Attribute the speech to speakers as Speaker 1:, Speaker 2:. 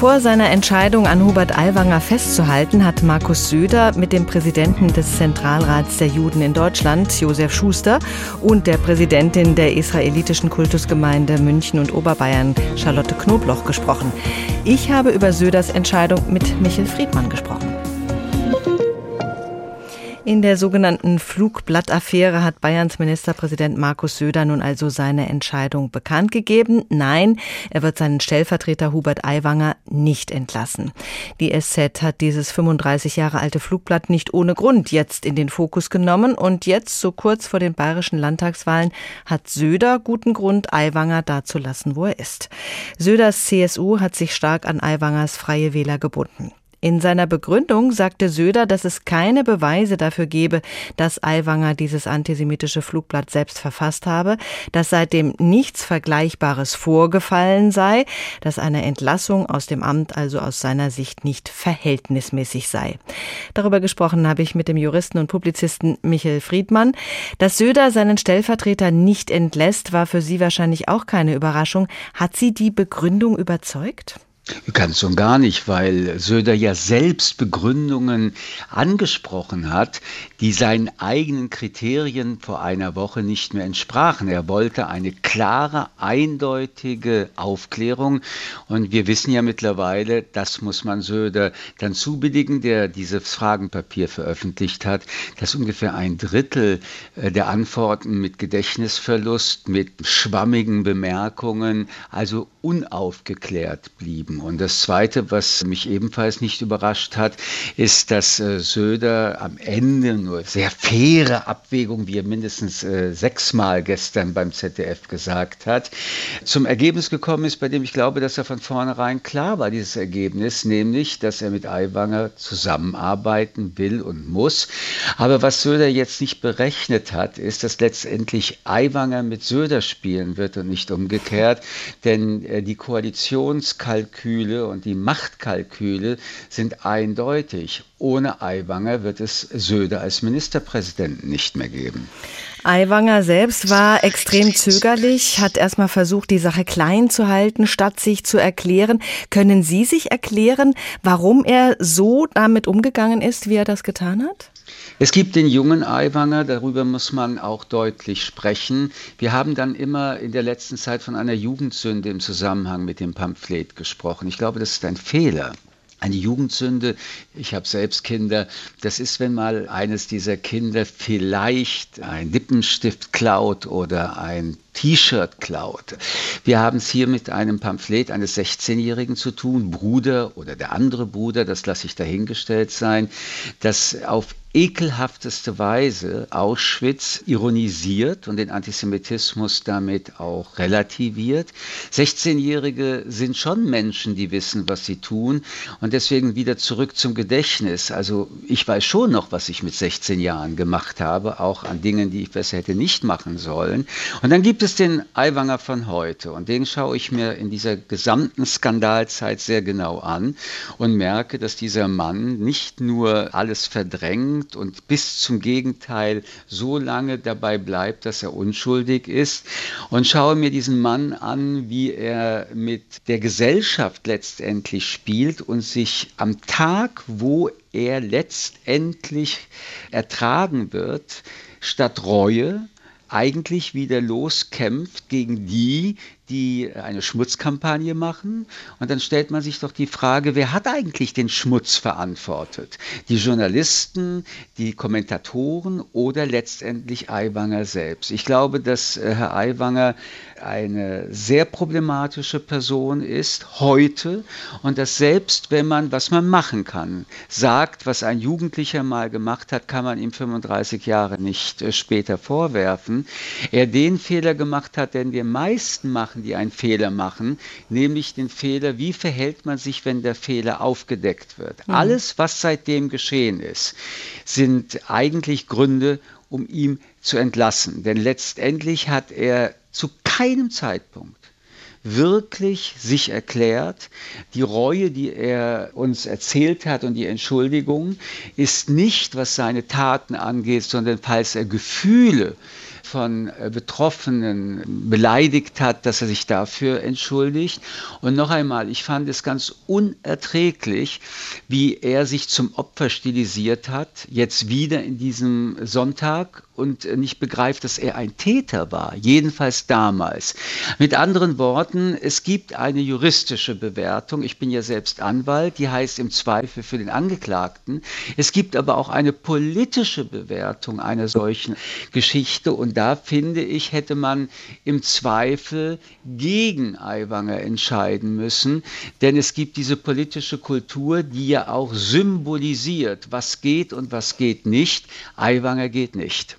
Speaker 1: Vor seiner Entscheidung an Hubert Aiwanger festzuhalten, hat Markus Söder mit dem Präsidenten des Zentralrats der Juden in Deutschland, Josef Schuster, und der Präsidentin der israelitischen Kultusgemeinde München und Oberbayern, Charlotte Knobloch, gesprochen. Ich habe über Söders Entscheidung mit Michel Friedmann gesprochen. In der sogenannten Flugblattaffäre hat Bayerns Ministerpräsident Markus Söder nun also seine Entscheidung bekannt gegeben. Nein, er wird seinen Stellvertreter Hubert Aiwanger nicht entlassen. Die SZ hat dieses 35 Jahre alte Flugblatt nicht ohne Grund jetzt in den Fokus genommen und jetzt, so kurz vor den bayerischen Landtagswahlen, hat Söder guten Grund, Aiwanger dazulassen, wo er ist. Söders CSU hat sich stark an Aiwangers Freie Wähler gebunden. In seiner Begründung sagte Söder, dass es keine Beweise dafür gebe, dass Aiwanger dieses antisemitische Flugblatt selbst verfasst habe, dass seitdem nichts Vergleichbares vorgefallen sei, dass eine Entlassung aus dem Amt also aus seiner Sicht nicht verhältnismäßig sei. Darüber gesprochen habe ich mit dem Juristen und Publizisten Michael Friedmann. Dass Söder seinen Stellvertreter nicht entlässt, war für Sie wahrscheinlich auch keine Überraschung. Hat Sie die Begründung überzeugt?
Speaker 2: Ganz und gar nicht, weil Söder ja selbst Begründungen angesprochen hat, die seinen eigenen Kriterien vor einer Woche nicht mehr entsprachen. Er wollte eine klare, eindeutige Aufklärung. Und wir wissen ja mittlerweile, das muss man Söder dann zubilligen, der dieses Fragenpapier veröffentlicht hat, dass ungefähr ein Drittel äh, der Antworten mit Gedächtnisverlust, mit schwammigen Bemerkungen, also unaufgeklärt blieben. Und das Zweite, was mich ebenfalls nicht überrascht hat, ist, dass äh, Söder am Ende nur sehr faire Abwägung, wie er mindestens äh, sechsmal gestern beim ZDF gesagt hat, zum Ergebnis gekommen ist, bei dem ich glaube, dass er von vornherein klar war, dieses Ergebnis, nämlich, dass er mit Aiwanger zusammenarbeiten will und muss. Aber was Söder jetzt nicht berechnet hat, ist, dass letztendlich Aiwanger mit Söder spielen wird und nicht umgekehrt, denn äh, die Koalitionskalkül Kalküle und die Machtkalküle sind eindeutig. Ohne Aiwanger wird es Söder als Ministerpräsidenten nicht mehr geben.
Speaker 1: Aiwanger selbst war extrem zögerlich, hat erstmal versucht, die Sache klein zu halten, statt sich zu erklären. Können Sie sich erklären, warum er so damit umgegangen ist, wie er das getan hat?
Speaker 2: Es gibt den jungen Aiwanger, darüber muss man auch deutlich sprechen. Wir haben dann immer in der letzten Zeit von einer Jugendsünde im Zusammenhang mit dem Pamphlet gesprochen. Ich glaube, das ist ein Fehler. Eine Jugendsünde, ich habe selbst Kinder, das ist, wenn mal eines dieser Kinder vielleicht ein Lippenstift klaut oder ein T-Shirt klaut. Wir haben es hier mit einem Pamphlet eines 16-Jährigen zu tun, Bruder oder der andere Bruder, das lasse ich dahingestellt sein, das auf ekelhafteste Weise Auschwitz ironisiert und den Antisemitismus damit auch relativiert. 16-Jährige sind schon Menschen, die wissen, was sie tun und deswegen wieder zurück zum Gedächtnis. Also ich weiß schon noch, was ich mit 16 Jahren gemacht habe, auch an Dingen, die ich besser hätte nicht machen sollen. Und dann gibt es den Aiwanger von heute und den schaue ich mir in dieser gesamten Skandalzeit sehr genau an und merke, dass dieser Mann nicht nur alles verdrängt und bis zum Gegenteil so lange dabei bleibt, dass er unschuldig ist. Und schaue mir diesen Mann an, wie er mit der Gesellschaft letztendlich spielt und sich am Tag, wo er letztendlich ertragen wird, statt Reue eigentlich wieder loskämpft gegen die, die eine Schmutzkampagne machen. Und dann stellt man sich doch die Frage, wer hat eigentlich den Schmutz verantwortet? Die Journalisten, die Kommentatoren oder letztendlich Aiwanger selbst? Ich glaube, dass äh, Herr Aiwanger eine sehr problematische Person ist heute und dass selbst wenn man, was man machen kann, sagt, was ein Jugendlicher mal gemacht hat, kann man ihm 35 Jahre nicht äh, später vorwerfen, er den Fehler gemacht hat, den wir meisten machen, Sachen, die einen Fehler machen, nämlich den Fehler, wie verhält man sich, wenn der Fehler aufgedeckt wird. Mhm. Alles, was seitdem geschehen ist, sind eigentlich Gründe, um ihn zu entlassen. Denn letztendlich hat er zu keinem Zeitpunkt wirklich sich erklärt. Die Reue, die er uns erzählt hat und die Entschuldigung ist nicht, was seine Taten angeht, sondern falls er Gefühle von äh, Betroffenen beleidigt hat, dass er sich dafür entschuldigt. Und noch einmal, ich fand es ganz unerträglich, wie er sich zum Opfer stilisiert hat, jetzt wieder in diesem Sonntag und nicht begreift, dass er ein Täter war, jedenfalls damals. Mit anderen Worten, es gibt eine juristische Bewertung, ich bin ja selbst Anwalt, die heißt im Zweifel für den Angeklagten. Es gibt aber auch eine politische Bewertung einer solchen Geschichte und da finde ich, hätte man im Zweifel gegen Aiwanger entscheiden müssen, denn es gibt diese politische Kultur, die ja auch symbolisiert, was geht und was geht nicht. Aiwanger geht nicht.